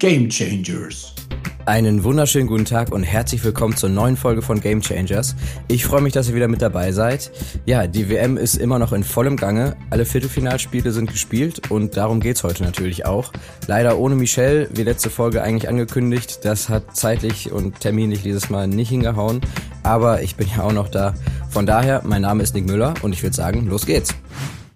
Game Changers. Einen wunderschönen guten Tag und herzlich willkommen zur neuen Folge von Game Changers. Ich freue mich, dass ihr wieder mit dabei seid. Ja, die WM ist immer noch in vollem Gange. Alle Viertelfinalspiele sind gespielt und darum geht's heute natürlich auch. Leider ohne Michelle, wie letzte Folge eigentlich angekündigt. Das hat zeitlich und terminlich dieses Mal nicht hingehauen. Aber ich bin ja auch noch da. Von daher, mein Name ist Nick Müller und ich würde sagen, los geht's.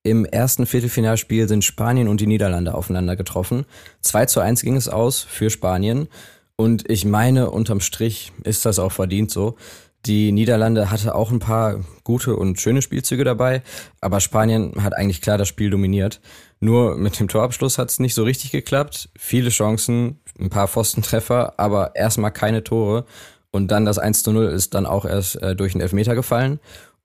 Im ersten Viertelfinalspiel sind Spanien und die Niederlande aufeinander getroffen. 2 zu 1 ging es aus für Spanien. Und ich meine, unterm Strich ist das auch verdient so. Die Niederlande hatte auch ein paar gute und schöne Spielzüge dabei, aber Spanien hat eigentlich klar das Spiel dominiert. Nur mit dem Torabschluss hat es nicht so richtig geklappt. Viele Chancen, ein paar Pfostentreffer, aber erstmal keine Tore. Und dann das 1 zu 0 ist dann auch erst äh, durch einen Elfmeter gefallen.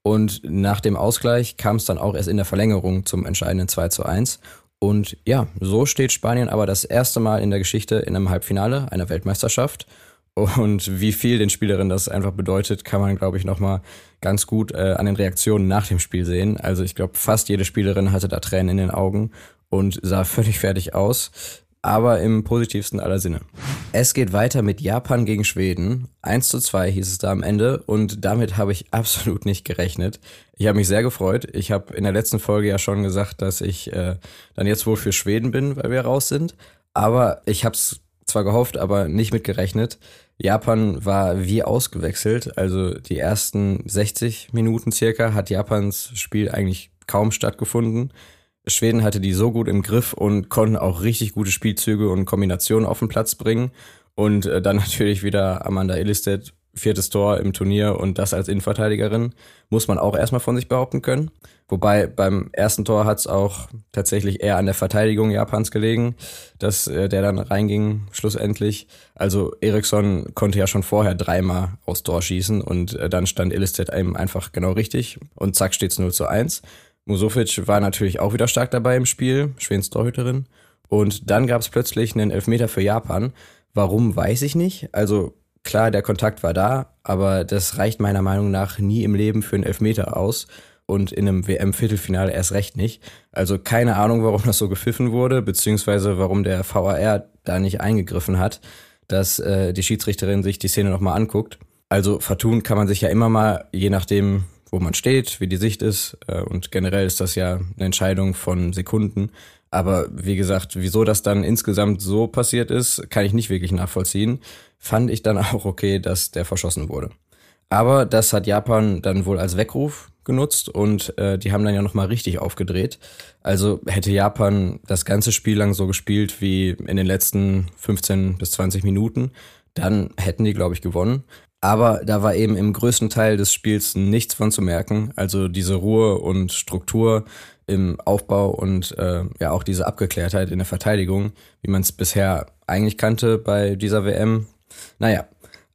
Und nach dem Ausgleich kam es dann auch erst in der Verlängerung zum entscheidenden 2 zu 1. Und ja, so steht Spanien aber das erste Mal in der Geschichte in einem Halbfinale einer Weltmeisterschaft. Und wie viel den Spielerinnen das einfach bedeutet, kann man, glaube ich, nochmal ganz gut äh, an den Reaktionen nach dem Spiel sehen. Also ich glaube, fast jede Spielerin hatte da Tränen in den Augen und sah völlig fertig aus aber im positivsten aller Sinne. Es geht weiter mit Japan gegen Schweden. 1 zu 2 hieß es da am Ende und damit habe ich absolut nicht gerechnet. Ich habe mich sehr gefreut. Ich habe in der letzten Folge ja schon gesagt, dass ich äh, dann jetzt wohl für Schweden bin, weil wir raus sind. Aber ich habe es zwar gehofft, aber nicht mitgerechnet. Japan war wie ausgewechselt. Also die ersten 60 Minuten circa hat Japans Spiel eigentlich kaum stattgefunden. Schweden hatte die so gut im Griff und konnten auch richtig gute Spielzüge und Kombinationen auf den Platz bringen. Und äh, dann natürlich wieder Amanda Illistedt, viertes Tor im Turnier und das als Innenverteidigerin, muss man auch erstmal von sich behaupten können. Wobei beim ersten Tor hat es auch tatsächlich eher an der Verteidigung Japans gelegen, dass äh, der dann reinging schlussendlich. Also Eriksson konnte ja schon vorher dreimal aus Tor schießen und äh, dann stand Illistedt eben einfach genau richtig und zack steht's 0 zu 1. Musovic war natürlich auch wieder stark dabei im Spiel, Schwedens Torhüterin. Und dann gab es plötzlich einen Elfmeter für Japan. Warum, weiß ich nicht. Also klar, der Kontakt war da, aber das reicht meiner Meinung nach nie im Leben für einen Elfmeter aus und in einem WM-Viertelfinale erst recht nicht. Also keine Ahnung, warum das so gepfiffen wurde, beziehungsweise warum der VAR da nicht eingegriffen hat, dass äh, die Schiedsrichterin sich die Szene nochmal anguckt. Also vertun kann man sich ja immer mal, je nachdem, wo man steht, wie die Sicht ist. Äh, und generell ist das ja eine Entscheidung von Sekunden. Aber wie gesagt, wieso das dann insgesamt so passiert ist, kann ich nicht wirklich nachvollziehen. Fand ich dann auch okay, dass der verschossen wurde. Aber das hat Japan dann wohl als Weckruf genutzt und äh, die haben dann ja nochmal richtig aufgedreht. Also hätte Japan das ganze Spiel lang so gespielt wie in den letzten 15 bis 20 Minuten, dann hätten die, glaube ich, gewonnen. Aber da war eben im größten Teil des Spiels nichts von zu merken. Also diese Ruhe und Struktur im Aufbau und äh, ja auch diese Abgeklärtheit in der Verteidigung, wie man es bisher eigentlich kannte bei dieser WM. Naja,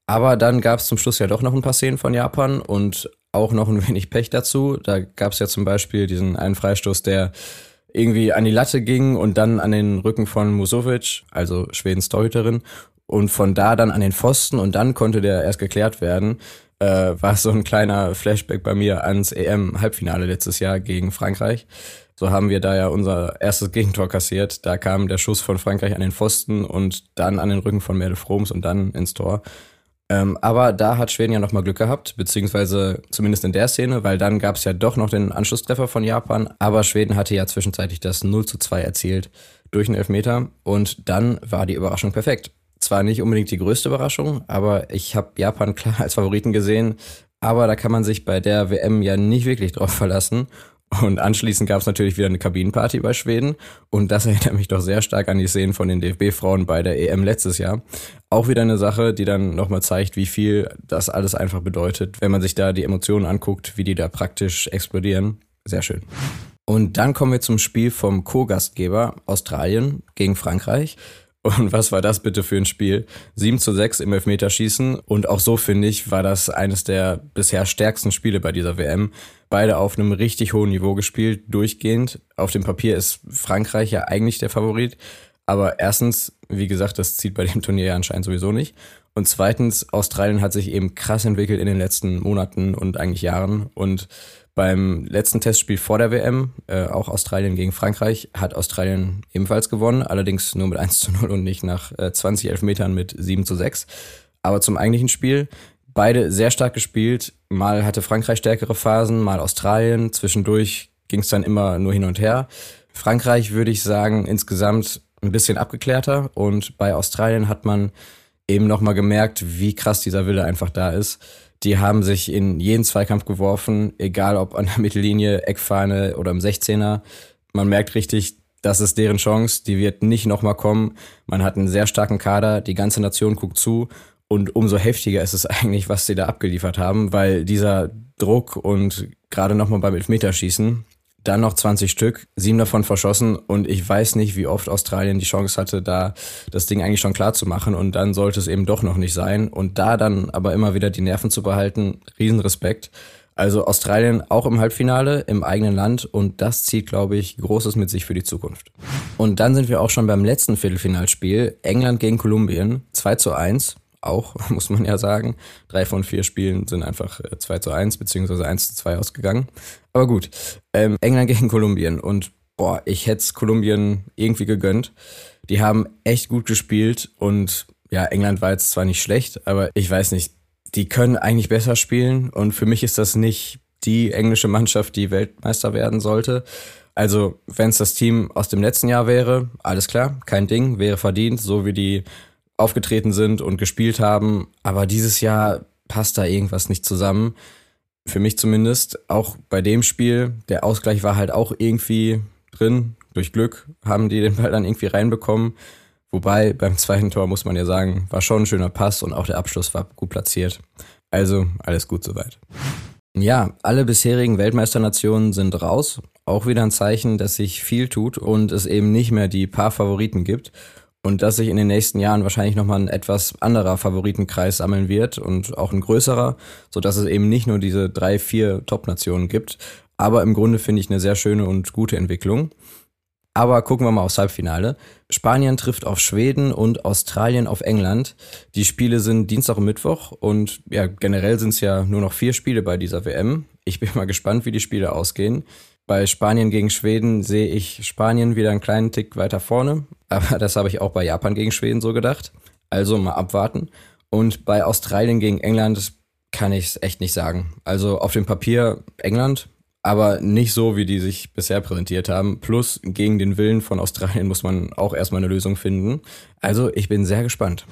aber dann gab es zum Schluss ja doch noch ein paar Szenen von Japan und auch noch ein wenig Pech dazu. Da gab es ja zum Beispiel diesen einen Freistoß, der irgendwie an die Latte ging und dann an den Rücken von Musovic, also Schwedens Torhüterin und von da dann an den Pfosten und dann konnte der erst geklärt werden. Äh, war so ein kleiner Flashback bei mir ans EM-Halbfinale letztes Jahr gegen Frankreich. So haben wir da ja unser erstes Gegentor kassiert. Da kam der Schuss von Frankreich an den Pfosten und dann an den Rücken von Merle Froms und dann ins Tor. Ähm, aber da hat Schweden ja nochmal Glück gehabt, beziehungsweise zumindest in der Szene, weil dann gab es ja doch noch den Anschlusstreffer von Japan. Aber Schweden hatte ja zwischenzeitlich das 0 zu 2 erzielt durch einen Elfmeter und dann war die Überraschung perfekt zwar nicht unbedingt die größte Überraschung, aber ich habe Japan klar als Favoriten gesehen. Aber da kann man sich bei der WM ja nicht wirklich drauf verlassen. Und anschließend gab es natürlich wieder eine Kabinenparty bei Schweden. Und das erinnert mich doch sehr stark an die Szenen von den DFB-Frauen bei der EM letztes Jahr. Auch wieder eine Sache, die dann nochmal zeigt, wie viel das alles einfach bedeutet, wenn man sich da die Emotionen anguckt, wie die da praktisch explodieren. Sehr schön. Und dann kommen wir zum Spiel vom Co-Gastgeber Australien gegen Frankreich. Und was war das bitte für ein Spiel? 7 zu 6 im Elfmeterschießen. Und auch so finde ich, war das eines der bisher stärksten Spiele bei dieser WM. Beide auf einem richtig hohen Niveau gespielt, durchgehend. Auf dem Papier ist Frankreich ja eigentlich der Favorit. Aber erstens, wie gesagt, das zieht bei dem Turnier ja anscheinend sowieso nicht. Und zweitens, Australien hat sich eben krass entwickelt in den letzten Monaten und eigentlich Jahren. Und beim letzten Testspiel vor der WM, äh, auch Australien gegen Frankreich, hat Australien ebenfalls gewonnen, allerdings nur mit 1 zu 0 und nicht nach äh, 20 Elfmetern mit 7 zu 6. Aber zum eigentlichen Spiel, beide sehr stark gespielt. Mal hatte Frankreich stärkere Phasen, mal Australien. Zwischendurch ging es dann immer nur hin und her. Frankreich würde ich sagen, insgesamt ein bisschen abgeklärter und bei Australien hat man eben nochmal gemerkt, wie krass dieser Wille einfach da ist. Die haben sich in jeden Zweikampf geworfen, egal ob an der Mittellinie, Eckfahne oder im 16er. Man merkt richtig, das ist deren Chance, die wird nicht nochmal kommen. Man hat einen sehr starken Kader, die ganze Nation guckt zu und umso heftiger ist es eigentlich, was sie da abgeliefert haben, weil dieser Druck und gerade nochmal beim Elfmeterschießen, dann noch 20 Stück, sieben davon verschossen und ich weiß nicht, wie oft Australien die Chance hatte, da das Ding eigentlich schon klar zu machen und dann sollte es eben doch noch nicht sein und da dann aber immer wieder die Nerven zu behalten, Riesenrespekt. Also Australien auch im Halbfinale im eigenen Land und das zieht, glaube ich, Großes mit sich für die Zukunft. Und dann sind wir auch schon beim letzten Viertelfinalspiel, England gegen Kolumbien, 2 zu 1 auch, muss man ja sagen. Drei von vier Spielen sind einfach 2 äh, zu 1 beziehungsweise 1 zu 2 ausgegangen. Aber gut, ähm, England gegen Kolumbien und boah, ich hätte es Kolumbien irgendwie gegönnt. Die haben echt gut gespielt und ja, England war jetzt zwar nicht schlecht, aber ich weiß nicht, die können eigentlich besser spielen und für mich ist das nicht die englische Mannschaft, die Weltmeister werden sollte. Also, wenn es das Team aus dem letzten Jahr wäre, alles klar, kein Ding, wäre verdient, so wie die aufgetreten sind und gespielt haben. Aber dieses Jahr passt da irgendwas nicht zusammen. Für mich zumindest. Auch bei dem Spiel. Der Ausgleich war halt auch irgendwie drin. Durch Glück haben die den Ball dann irgendwie reinbekommen. Wobei beim zweiten Tor muss man ja sagen, war schon ein schöner Pass und auch der Abschluss war gut platziert. Also alles gut soweit. Ja, alle bisherigen Weltmeisternationen sind raus. Auch wieder ein Zeichen, dass sich viel tut und es eben nicht mehr die paar Favoriten gibt und dass sich in den nächsten Jahren wahrscheinlich nochmal ein etwas anderer Favoritenkreis sammeln wird und auch ein größerer, so dass es eben nicht nur diese drei, vier Top-Nationen gibt. Aber im Grunde finde ich eine sehr schöne und gute Entwicklung. Aber gucken wir mal aufs Halbfinale. Spanien trifft auf Schweden und Australien auf England. Die Spiele sind Dienstag und Mittwoch und ja, generell sind es ja nur noch vier Spiele bei dieser WM. Ich bin mal gespannt, wie die Spiele ausgehen. Bei Spanien gegen Schweden sehe ich Spanien wieder einen kleinen Tick weiter vorne, aber das habe ich auch bei Japan gegen Schweden so gedacht. Also mal abwarten. Und bei Australien gegen England kann ich es echt nicht sagen. Also auf dem Papier England, aber nicht so, wie die sich bisher präsentiert haben. Plus gegen den Willen von Australien muss man auch erstmal eine Lösung finden. Also ich bin sehr gespannt.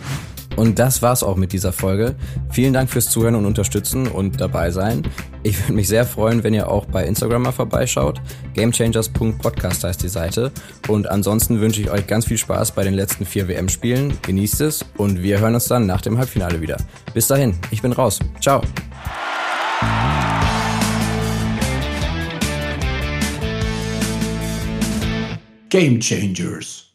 Und das war's auch mit dieser Folge. Vielen Dank fürs Zuhören und Unterstützen und dabei sein. Ich würde mich sehr freuen, wenn ihr auch bei Instagram mal vorbeischaut. Gamechangers.podcast heißt die Seite. Und ansonsten wünsche ich euch ganz viel Spaß bei den letzten vier WM-Spielen. Genießt es und wir hören uns dann nach dem Halbfinale wieder. Bis dahin, ich bin raus. Ciao. Game Changers